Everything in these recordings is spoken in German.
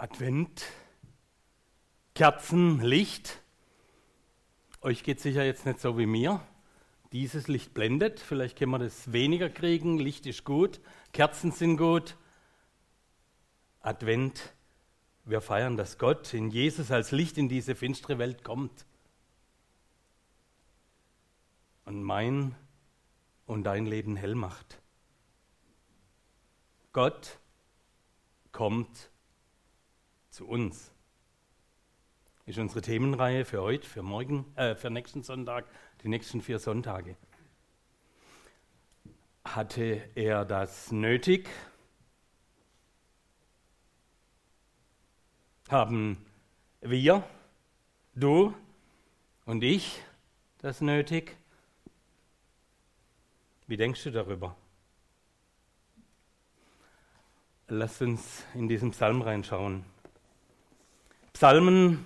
Advent, Kerzen, Licht. Euch geht sicher jetzt nicht so wie mir. Dieses Licht blendet, vielleicht können wir das weniger kriegen. Licht ist gut, Kerzen sind gut. Advent, wir feiern, dass Gott in Jesus als Licht in diese finstere Welt kommt. Und mein und dein Leben hell macht. Gott kommt zu uns. Ist unsere Themenreihe für heute, für morgen, äh, für nächsten Sonntag, die nächsten vier Sonntage. Hatte er das nötig? Haben wir, du und ich das nötig? Wie denkst du darüber? Lass uns in diesen Psalm reinschauen. Psalmen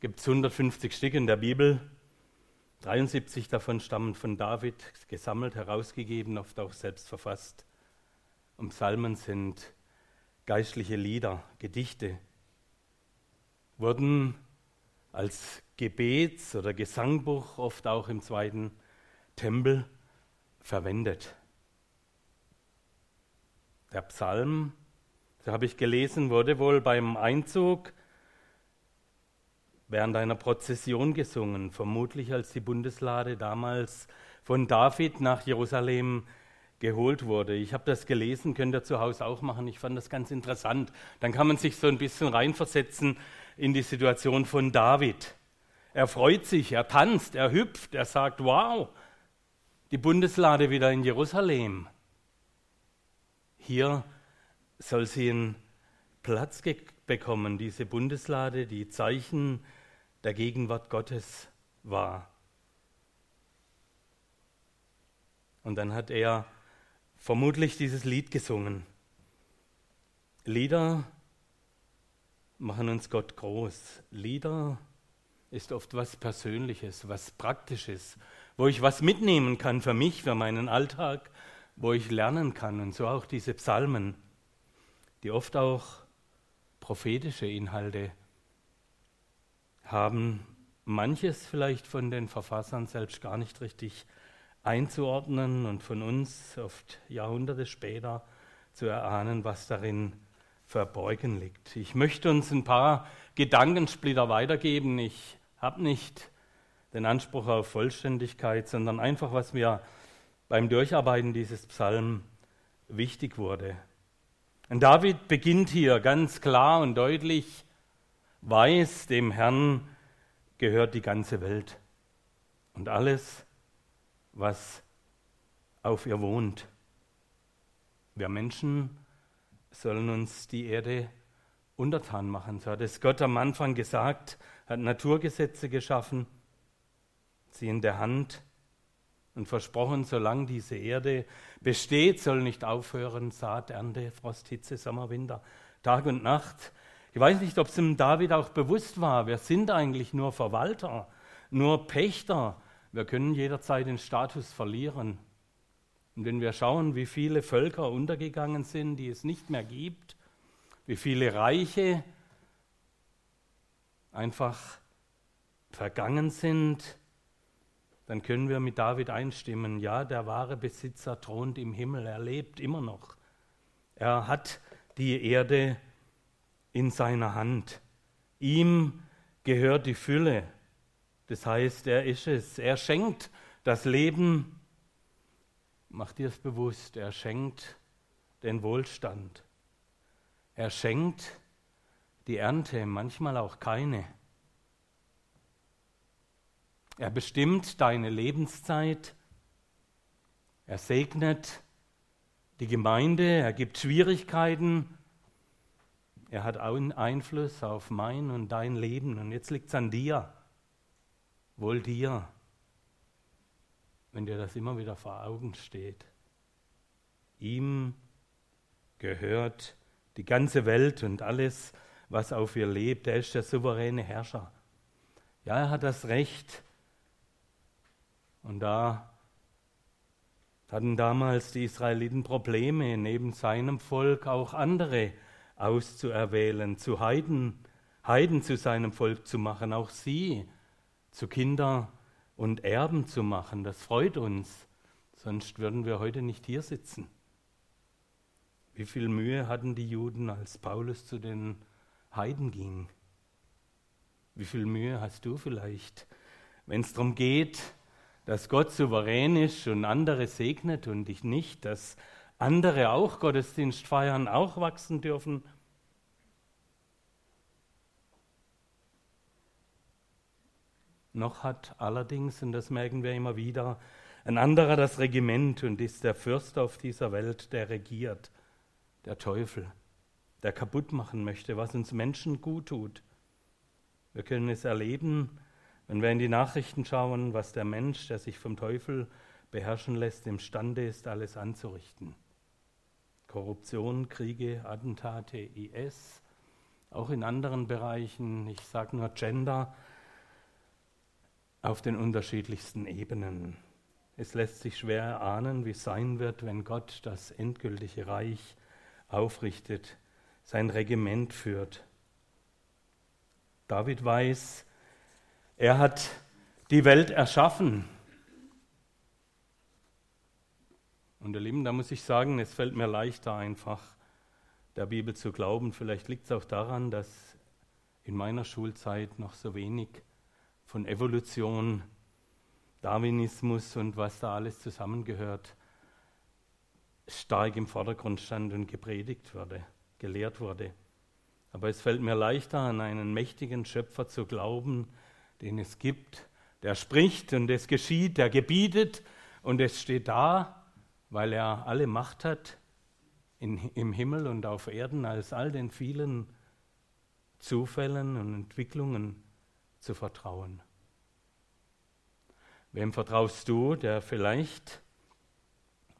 gibt es 150 Stück in der Bibel. 73 davon stammen von David, gesammelt, herausgegeben, oft auch selbst verfasst. Und Psalmen sind geistliche Lieder, Gedichte, wurden als Gebets- oder Gesangbuch oft auch im zweiten Tempel verwendet. Der Psalm so habe ich gelesen, wurde wohl beim Einzug während einer Prozession gesungen, vermutlich als die Bundeslade damals von David nach Jerusalem geholt wurde. Ich habe das gelesen, könnt ihr zu Hause auch machen. Ich fand das ganz interessant. Dann kann man sich so ein bisschen reinversetzen in die Situation von David. Er freut sich, er tanzt, er hüpft, er sagt, wow, die Bundeslade wieder in Jerusalem. Hier soll sie einen Platz bekommen, diese Bundeslade, die Zeichen der Gegenwart Gottes war. Und dann hat er vermutlich dieses Lied gesungen. Lieder machen uns Gott groß. Lieder ist oft was Persönliches, was Praktisches, wo ich was mitnehmen kann für mich, für meinen Alltag, wo ich lernen kann. Und so auch diese Psalmen die oft auch prophetische Inhalte haben, manches vielleicht von den Verfassern selbst gar nicht richtig einzuordnen und von uns oft Jahrhunderte später zu erahnen, was darin verborgen liegt. Ich möchte uns ein paar Gedankensplitter weitergeben. Ich habe nicht den Anspruch auf Vollständigkeit, sondern einfach, was mir beim Durcharbeiten dieses Psalm wichtig wurde. Und David beginnt hier ganz klar und deutlich, weiß, dem Herrn gehört die ganze Welt und alles, was auf ihr wohnt. Wir Menschen sollen uns die Erde untertan machen. So hat es Gott am Anfang gesagt, hat Naturgesetze geschaffen, sie in der Hand und versprochen, solange diese Erde besteht, soll nicht aufhören, Saat, Ernte, Frost, Hitze, Sommer, Winter, Tag und Nacht. Ich weiß nicht, ob es dem David auch bewusst war, wir sind eigentlich nur Verwalter, nur Pächter. Wir können jederzeit den Status verlieren. Und wenn wir schauen, wie viele Völker untergegangen sind, die es nicht mehr gibt, wie viele Reiche einfach vergangen sind, dann können wir mit David einstimmen, ja, der wahre Besitzer thront im Himmel, er lebt immer noch. Er hat die Erde in seiner Hand. Ihm gehört die Fülle. Das heißt, er ist es. Er schenkt das Leben. Mach dir es bewusst, er schenkt den Wohlstand. Er schenkt die Ernte, manchmal auch keine. Er bestimmt deine Lebenszeit. Er segnet die Gemeinde. Er gibt Schwierigkeiten. Er hat einen Einfluss auf mein und dein Leben. Und jetzt liegt es an dir. Wohl dir, wenn dir das immer wieder vor Augen steht. Ihm gehört die ganze Welt und alles, was auf ihr lebt. Er ist der souveräne Herrscher. Ja, er hat das Recht, und da hatten damals die Israeliten Probleme, neben seinem Volk auch andere auszuerwählen, zu Heiden, Heiden zu seinem Volk zu machen, auch sie zu Kinder und Erben zu machen. Das freut uns, sonst würden wir heute nicht hier sitzen. Wie viel Mühe hatten die Juden, als Paulus zu den Heiden ging? Wie viel Mühe hast du vielleicht, wenn es darum geht, dass Gott souverän ist und andere segnet und dich nicht, dass andere auch Gottesdienst feiern, auch wachsen dürfen? Noch hat allerdings, und das merken wir immer wieder, ein anderer das Regiment und ist der Fürst auf dieser Welt, der regiert, der Teufel, der kaputt machen möchte, was uns Menschen gut tut. Wir können es erleben, wenn wir in die Nachrichten schauen, was der Mensch, der sich vom Teufel beherrschen lässt, imstande ist, alles anzurichten. Korruption, Kriege, Attentate, IS, auch in anderen Bereichen, ich sage nur Gender, auf den unterschiedlichsten Ebenen. Es lässt sich schwer erahnen, wie es sein wird, wenn Gott das endgültige Reich aufrichtet, sein Regiment führt. David weiß, er hat die Welt erschaffen. Und ihr Lieben, da muss ich sagen, es fällt mir leichter einfach, der Bibel zu glauben. Vielleicht liegt es auch daran, dass in meiner Schulzeit noch so wenig von Evolution, Darwinismus und was da alles zusammengehört, stark im Vordergrund stand und gepredigt wurde, gelehrt wurde. Aber es fällt mir leichter, an einen mächtigen Schöpfer zu glauben, den es gibt, der spricht und es geschieht, der gebietet und es steht da, weil er alle Macht hat in, im Himmel und auf Erden, als all den vielen Zufällen und Entwicklungen zu vertrauen. Wem vertraust du, der vielleicht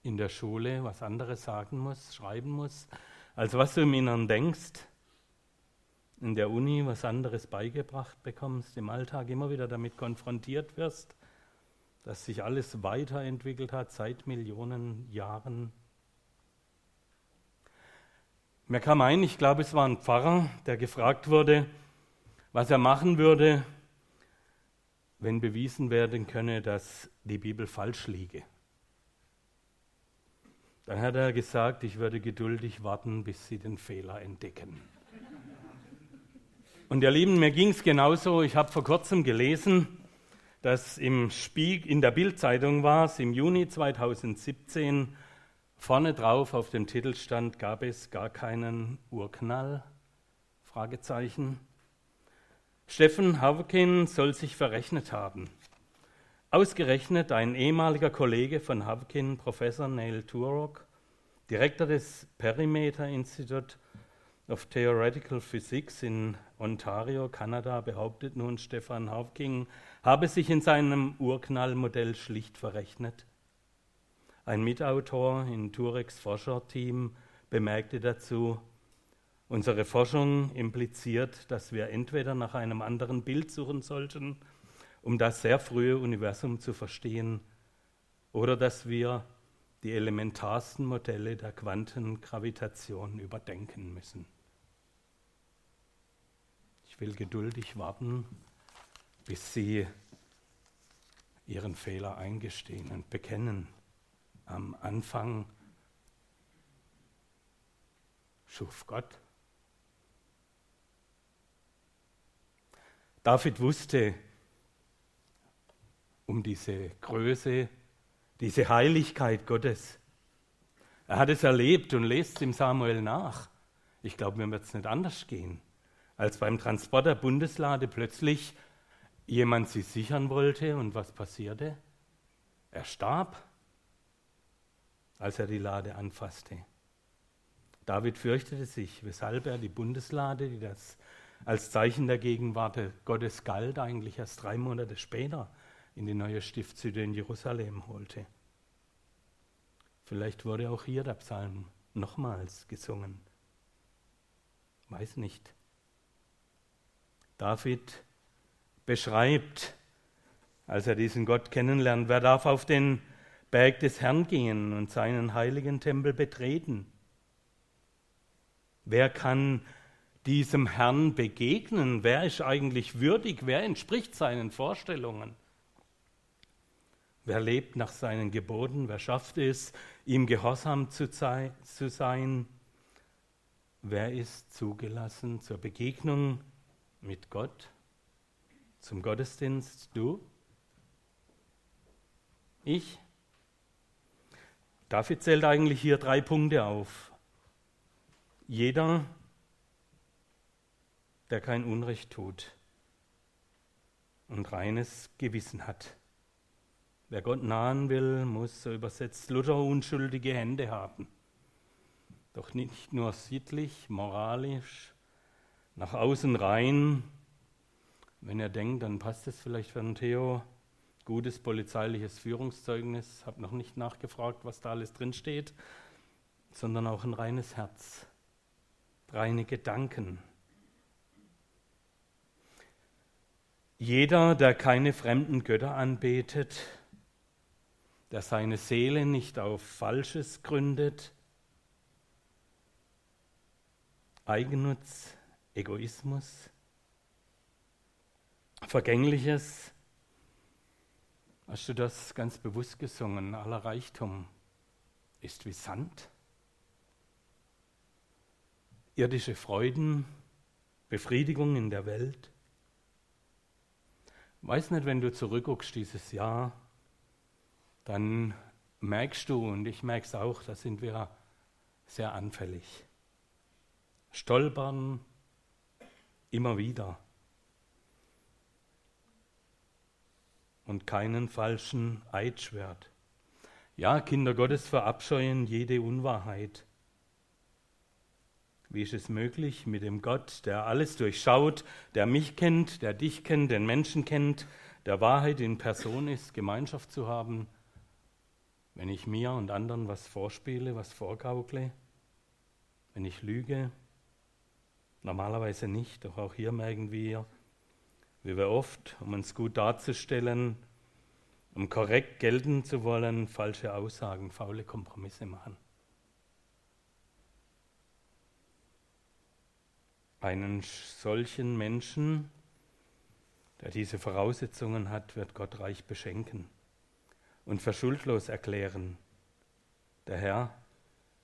in der Schule was anderes sagen muss, schreiben muss, als was du im Inneren denkst, in der Uni was anderes beigebracht bekommst, im Alltag immer wieder damit konfrontiert wirst, dass sich alles weiterentwickelt hat seit Millionen Jahren. Mir kam ein, ich glaube, es war ein Pfarrer, der gefragt wurde, was er machen würde, wenn bewiesen werden könne, dass die Bibel falsch liege. Dann hat er gesagt, ich würde geduldig warten, bis sie den Fehler entdecken. Und ihr Lieben, mir ging es genauso. Ich habe vor kurzem gelesen, dass im Spieg, in der Bildzeitung war es im Juni 2017 vorne drauf auf dem Titel stand, gab es gar keinen Urknall? Fragezeichen. Steffen Havkin soll sich verrechnet haben. Ausgerechnet ein ehemaliger Kollege von Havkin, Professor Neil Turok, Direktor des Perimeter Institute of Theoretical Physics in Ontario, Kanada, behauptet nun, Stefan Havking habe sich in seinem Urknallmodell schlicht verrechnet. Ein Mitautor in Tureks Forscherteam bemerkte dazu, Unsere Forschung impliziert, dass wir entweder nach einem anderen Bild suchen sollten, um das sehr frühe Universum zu verstehen, oder dass wir die elementarsten Modelle der Quantengravitation überdenken müssen. Will geduldig warten, bis Sie Ihren Fehler eingestehen und bekennen. Am Anfang schuf Gott David wusste um diese Größe, diese Heiligkeit Gottes. Er hat es erlebt und lest im Samuel nach. Ich glaube, mir wird es nicht anders gehen, als beim Transport der Bundeslade plötzlich jemand sie sichern wollte und was passierte? Er starb, als er die Lade anfasste. David fürchtete sich, weshalb er die Bundeslade, die das als Zeichen der Gegenwart Gottes galt, eigentlich erst drei Monate später in die neue Stiftshütte in Jerusalem holte. Vielleicht wurde auch hier der Psalm nochmals gesungen. Weiß nicht. David beschreibt, als er diesen Gott kennenlernt, wer darf auf den Berg des Herrn gehen und seinen heiligen Tempel betreten? Wer kann diesem Herrn begegnen? Wer ist eigentlich würdig? Wer entspricht seinen Vorstellungen? Wer lebt nach seinen Geboten? Wer schafft es, ihm gehorsam zu, sein? Wer ist zugelassen zur Begegnung mit Gott, zum Gottesdienst? Du? Ich? David zählt eigentlich hier drei Punkte auf. Jeder, der kein Unrecht tut und reines Gewissen hat. Wer Gott nahen will, muss, so übersetzt Luther, unschuldige Hände haben. Doch nicht nur sittlich, moralisch, nach außen rein. Wenn er denkt, dann passt es vielleicht für einen Theo. Gutes polizeiliches Führungszeugnis, habe noch nicht nachgefragt, was da alles drinsteht, sondern auch ein reines Herz, reine Gedanken. Jeder, der keine fremden Götter anbetet, der seine Seele nicht auf Falsches gründet, Eigennutz, Egoismus, Vergängliches. Hast du das ganz bewusst gesungen? Aller Reichtum ist wie Sand. Irdische Freuden, Befriedigung in der Welt. Weiß nicht, wenn du zurückguckst dieses Jahr, dann merkst du, und ich merke es auch, da sind wir sehr anfällig. Stolpern immer wieder. Und keinen falschen Eid schwert. Ja, Kinder Gottes verabscheuen jede Unwahrheit. Wie ist es möglich, mit dem Gott, der alles durchschaut, der mich kennt, der dich kennt, den Menschen kennt, der Wahrheit in Person ist, Gemeinschaft zu haben? wenn ich mir und anderen was vorspiele, was vorgaukle, wenn ich lüge, normalerweise nicht, doch auch hier merken wir, wie wir oft, um uns gut darzustellen, um korrekt gelten zu wollen, falsche Aussagen, faule Kompromisse machen. Einen solchen Menschen, der diese Voraussetzungen hat, wird Gott reich beschenken und für schuldlos erklären. Der Herr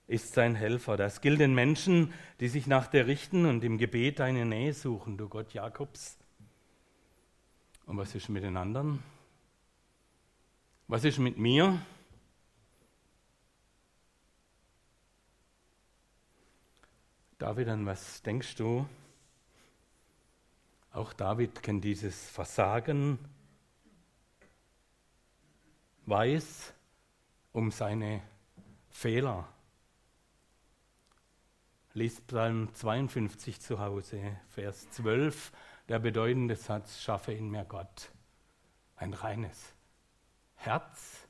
ist sein Helfer. Das gilt den Menschen, die sich nach dir richten und im Gebet deine Nähe suchen, du Gott Jakobs. Und was ist mit den anderen? Was ist mit mir? David, an was denkst du? Auch David kennt dieses Versagen weiß um seine Fehler. Liest Psalm 52 zu Hause, Vers 12, der bedeutende Satz, schaffe in mir Gott ein reines Herz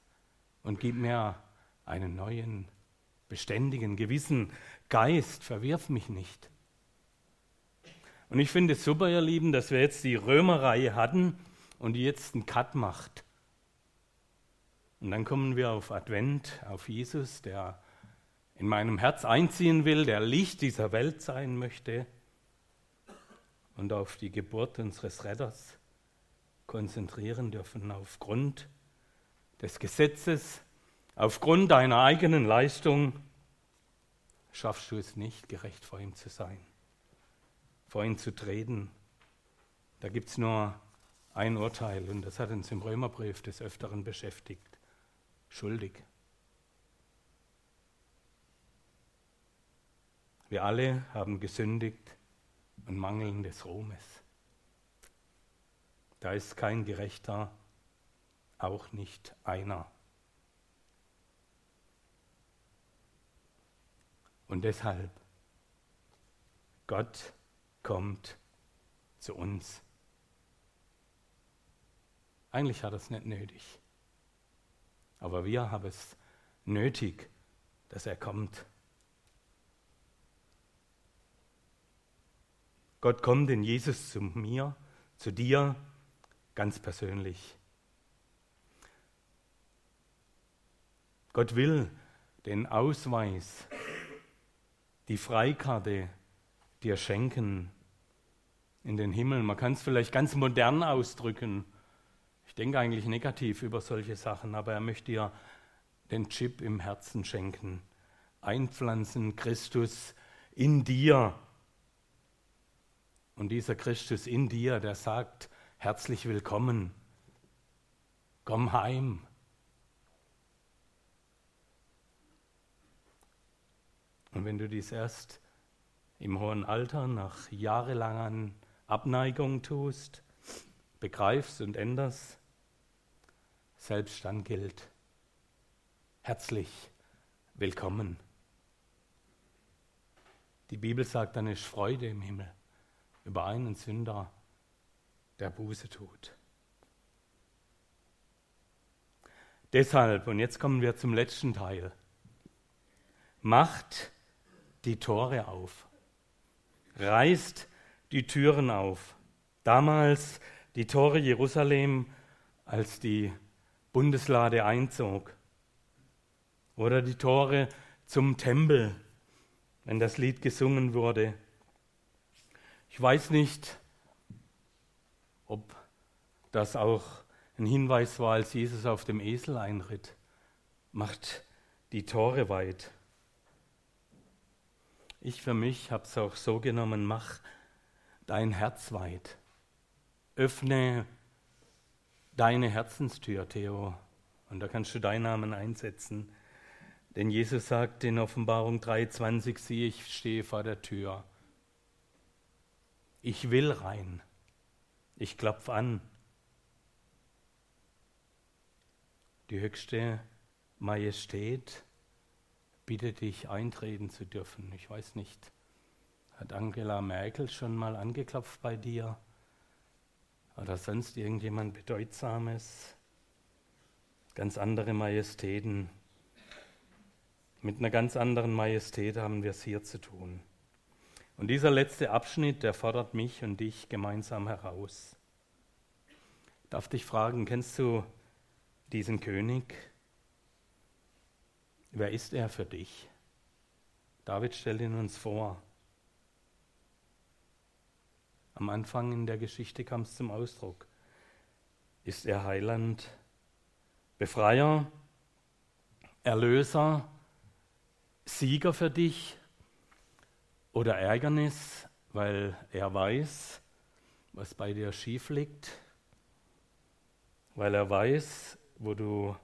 und gib mir einen neuen, beständigen, gewissen Geist, verwirf mich nicht. Und ich finde es super, ihr Lieben, dass wir jetzt die Römerreihe hatten und die jetzt einen Cut macht. Und dann kommen wir auf Advent, auf Jesus, der in meinem Herz einziehen will, der Licht dieser Welt sein möchte und auf die Geburt unseres Retters konzentrieren dürfen aufgrund des Gesetzes, aufgrund deiner eigenen Leistung schaffst du es nicht, gerecht vor ihm zu sein, vor ihm zu treten. Da gibt es nur ein Urteil und das hat uns im Römerbrief des Öfteren beschäftigt schuldig. Wir alle haben gesündigt und mangeln des Ruhmes. Da ist kein Gerechter, auch nicht einer. Und deshalb, Gott kommt zu uns. Eigentlich hat er es nicht nötig. Aber wir haben es nötig, dass er kommt. Gott kommt in Jesus zu mir, zu dir, ganz persönlich. Gott will den Ausweis, die Freikarte dir schenken in den Himmel. Man kann es vielleicht ganz modern ausdrücken. Ich denke eigentlich negativ über solche Sachen, aber er möchte dir den Chip im Herzen schenken. Einpflanzen Christus in dir. Und dieser Christus in dir, der sagt, herzlich willkommen, komm heim. Und wenn du dies erst im hohen Alter nach jahrelanger Abneigung tust, begreifst und änderst, selbst dann gilt, herzlich willkommen. Die Bibel sagt, dann ist Freude im Himmel über einen Sünder, der Buße tut. Deshalb, und jetzt kommen wir zum letzten Teil, macht die Tore auf, reißt die Türen auf. Damals die Tore Jerusalem, als die Bundeslade einzog. Oder die Tore zum Tempel, wenn das Lied gesungen wurde. Ich weiß nicht, ob das auch ein Hinweis war, als Jesus auf dem Esel einritt. Macht die Tore weit. Ich für mich habe es auch so genommen, mach dein Herz weit. Öffne deine Herzenstür, Theo. Und da kannst du deinen Namen einsetzen. Denn Jesus sagt in Offenbarung 3,20, siehe, ich stehe vor der Tür. Ich will rein. Ich klopfe an. Die höchste Majestät bitte dich eintreten zu dürfen. Ich weiß nicht, hat Angela Merkel schon mal angeklopft bei dir? Oder sonst irgendjemand Bedeutsames? Ganz andere Majestäten. Mit einer ganz anderen Majestät haben wir es hier zu tun. Und dieser letzte Abschnitt, der fordert mich und dich gemeinsam heraus. Ich darf dich fragen, kennst du diesen König? Wer ist er für dich? David stellt ihn uns vor. Am Anfang in der Geschichte kam es zum Ausdruck. Ist er Heiland, Befreier, Erlöser, Sieger für dich oder Ärgernis, weil er weiß, was bei dir schief liegt, weil er weiß, wo du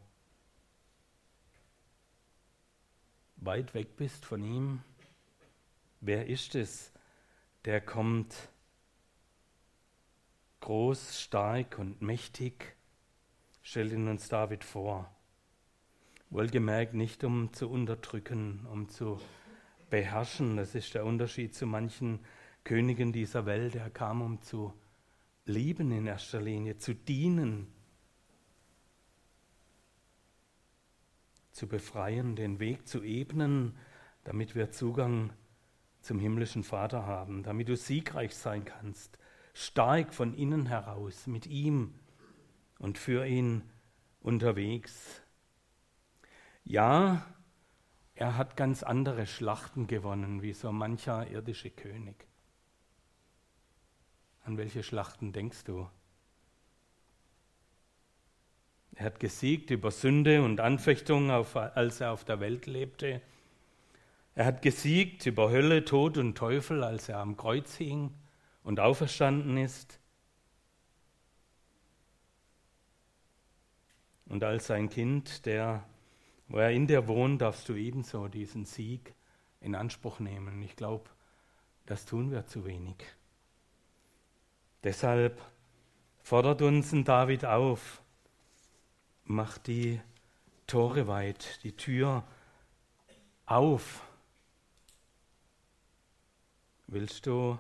weit weg bist von ihm? Wer ist es, der kommt groß, stark und mächtig? Stellt ihn uns David vor. Wohlgemerkt nicht, um zu unterdrücken, um zu beherrschen. Das ist der Unterschied zu manchen Königen dieser Welt. Er kam, um zu lieben in erster Linie, zu dienen, zu befreien, den Weg zu ebnen, damit wir Zugang zum himmlischen Vater haben, damit du siegreich sein kannst, stark von innen heraus, mit ihm und für ihn unterwegs. Ja, er hat ganz andere Schlachten gewonnen, wie so mancher irdische König. An welche Schlachten denkst du? Er hat gesiegt über Sünde und Anfechtung, auf, als er auf der Welt lebte. Er hat gesiegt über Hölle, Tod und Teufel, als er am Kreuz hing und auferstanden ist. Und als sein Kind, der, wo er in dir wohnt, darfst du ebenso diesen Sieg in Anspruch nehmen. Ich glaube, das tun wir zu wenig. Deshalb fordert uns ein David auf, mach die Tore weit, die Tür auf. Willst du,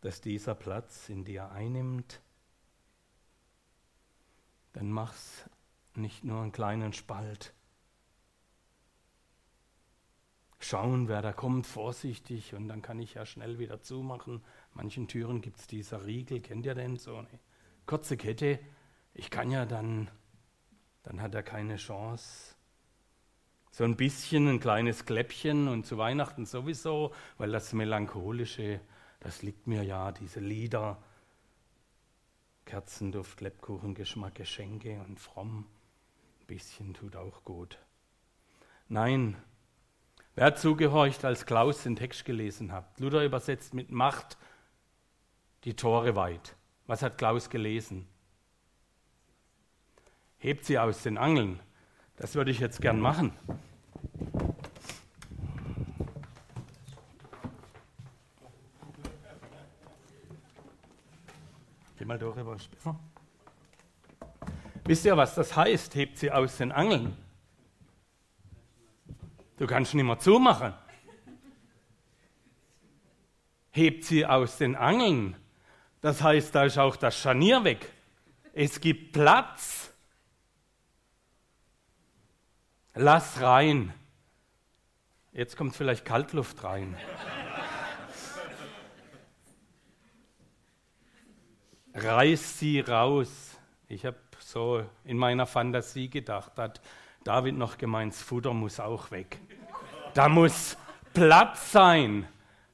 dass dieser Platz in dir einnimmt? Dann mach's nicht nur einen kleinen Spalt. Schauen, wer da kommt, vorsichtig und dann kann ich ja schnell wieder zumachen. Manchen Türen gibt es dieser Riegel, kennt ihr denn so eine kurze Kette? Ich kann ja dann dann hat er keine Chance. So ein bisschen ein kleines Kläppchen und zu Weihnachten sowieso, weil das Melancholische, das liegt mir ja, diese Lieder, Kerzenduft, Lebkuchengeschmack, Geschenke und fromm. Bisschen tut auch gut. Nein, wer hat zugehorcht, als Klaus den Text gelesen hat? Luther übersetzt mit Macht die Tore weit. Was hat Klaus gelesen? Hebt sie aus den Angeln. Das würde ich jetzt gern machen. Geh mal darüber, ist besser. Wisst ihr, was das heißt? Hebt sie aus den Angeln. Du kannst nicht mehr zumachen. Hebt sie aus den Angeln. Das heißt, da ist auch das Scharnier weg. Es gibt Platz. Lass rein. Jetzt kommt vielleicht Kaltluft rein. Reiß sie raus. Ich habe so in meiner Fantasie gedacht, hat David noch gemeint, das Futter muss auch weg. Da muss Platz sein,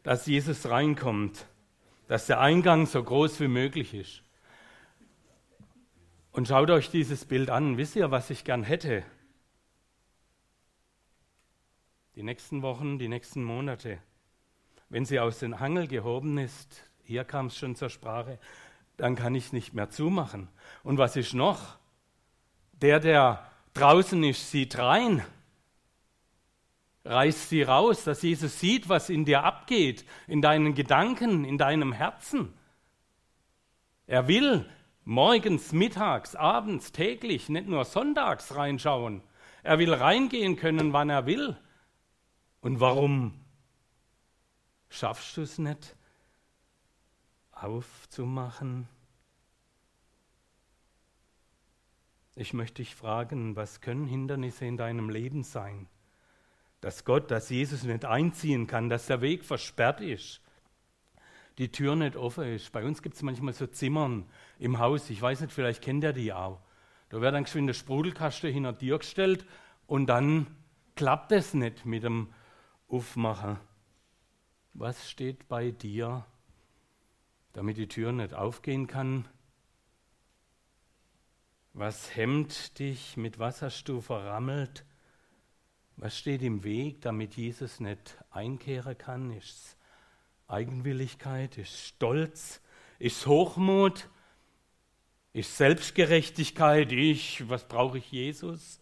dass Jesus reinkommt, dass der Eingang so groß wie möglich ist. Und schaut euch dieses Bild an. Wisst ihr, was ich gern hätte? die nächsten Wochen, die nächsten Monate. Wenn sie aus den Hangel gehoben ist, hier kam es schon zur Sprache, dann kann ich es nicht mehr zumachen. Und was ist noch? Der, der draußen ist, sieht rein. Reißt sie raus, dass Jesus sieht, was in dir abgeht, in deinen Gedanken, in deinem Herzen. Er will morgens, mittags, abends, täglich, nicht nur sonntags reinschauen. Er will reingehen können, wann er will. Und warum schaffst du es nicht, aufzumachen? Ich möchte dich fragen, was können Hindernisse in deinem Leben sein? Dass Gott, dass Jesus nicht einziehen kann, dass der Weg versperrt ist, die Tür nicht offen ist. Bei uns gibt es manchmal so Zimmern im Haus, ich weiß nicht, vielleicht kennt ihr die auch. Da wird dann geschwind der Sprudelkasten hinter dir gestellt und dann klappt es nicht mit dem aufmachen. Was steht bei dir, damit die Tür nicht aufgehen kann? Was hemmt dich? Mit was hast du verrammelt? Was steht im Weg, damit Jesus nicht einkehren kann? Ist es Eigenwilligkeit? Ist es Stolz? Ist es Hochmut? Ist Selbstgerechtigkeit? Ich, was brauche ich Jesus?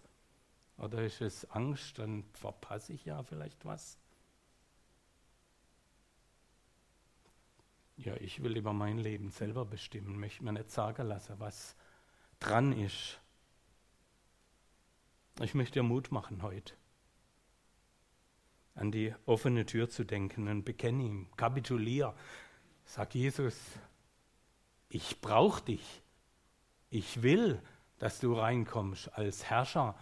Oder ist es Angst, dann verpasse ich ja vielleicht was? Ja, ich will über mein Leben selber bestimmen, möchte mir nicht sagen lassen, was dran ist. Ich möchte dir Mut machen heute, an die offene Tür zu denken und bekenne ihm, kapitulier. Sag Jesus, ich brauche dich. Ich will, dass du reinkommst als Herrscher,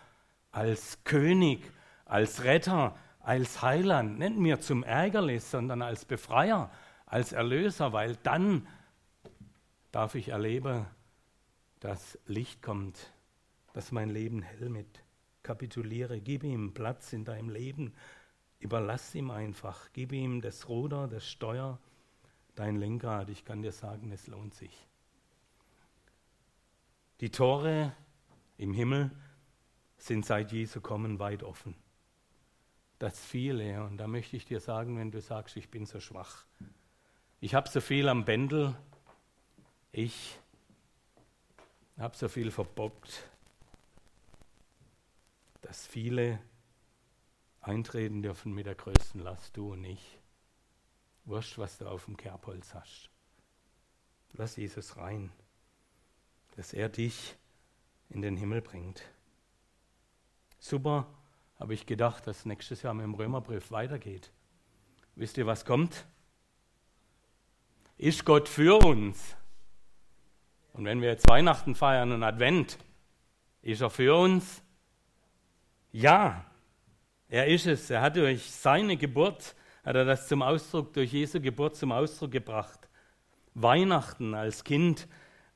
als König, als Retter, als Heiland, nicht mir zum Ärgernis, sondern als Befreier, als Erlöser, weil dann darf ich erleben, dass Licht kommt, dass mein Leben hell mit. Kapituliere, gib ihm Platz in deinem Leben, überlass ihm einfach, gib ihm das Ruder, das Steuer, dein Lenkrad. Ich kann dir sagen, es lohnt sich. Die Tore im Himmel sind seit Jesu kommen weit offen. Das viele, und da möchte ich dir sagen, wenn du sagst, ich bin so schwach, ich habe so viel am Bändel, ich habe so viel verbockt, dass viele eintreten dürfen mit der größten Last, du und ich. Wurscht, was du auf dem Kerbholz hast. Lass Jesus rein, dass er dich in den Himmel bringt. Super, habe ich gedacht, dass nächstes Jahr mit dem Römerbrief weitergeht. Wisst ihr, was kommt? Ist Gott für uns? Und wenn wir jetzt Weihnachten feiern und Advent, ist er für uns? Ja, er ist es. Er hat durch seine Geburt, hat er das zum Ausdruck, durch Jesu Geburt zum Ausdruck gebracht. Weihnachten als Kind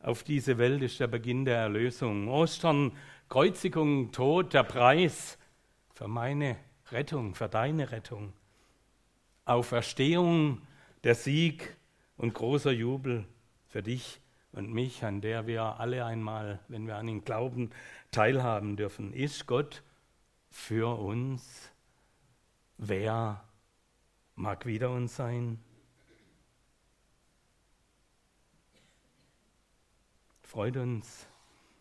auf diese Welt ist der Beginn der Erlösung. Ostern Kreuzigung, Tod, der Preis für meine Rettung, für deine Rettung. Auferstehung, der Sieg und großer Jubel für dich und mich, an der wir alle einmal, wenn wir an ihn glauben, teilhaben dürfen. Ist Gott für uns? Wer mag wieder uns sein? Freut uns,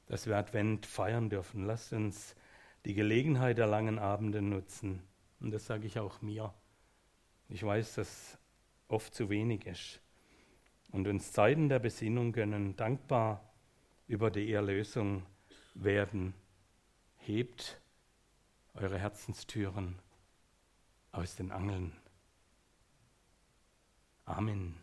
dass wir Advent feiern dürfen. Lasst uns die Gelegenheit der langen Abende nutzen. Und das sage ich auch mir. Ich weiß, dass oft zu wenig ist. Und uns Zeiten der Besinnung gönnen, dankbar über die Erlösung werden. Hebt eure Herzenstüren aus den Angeln. Amen.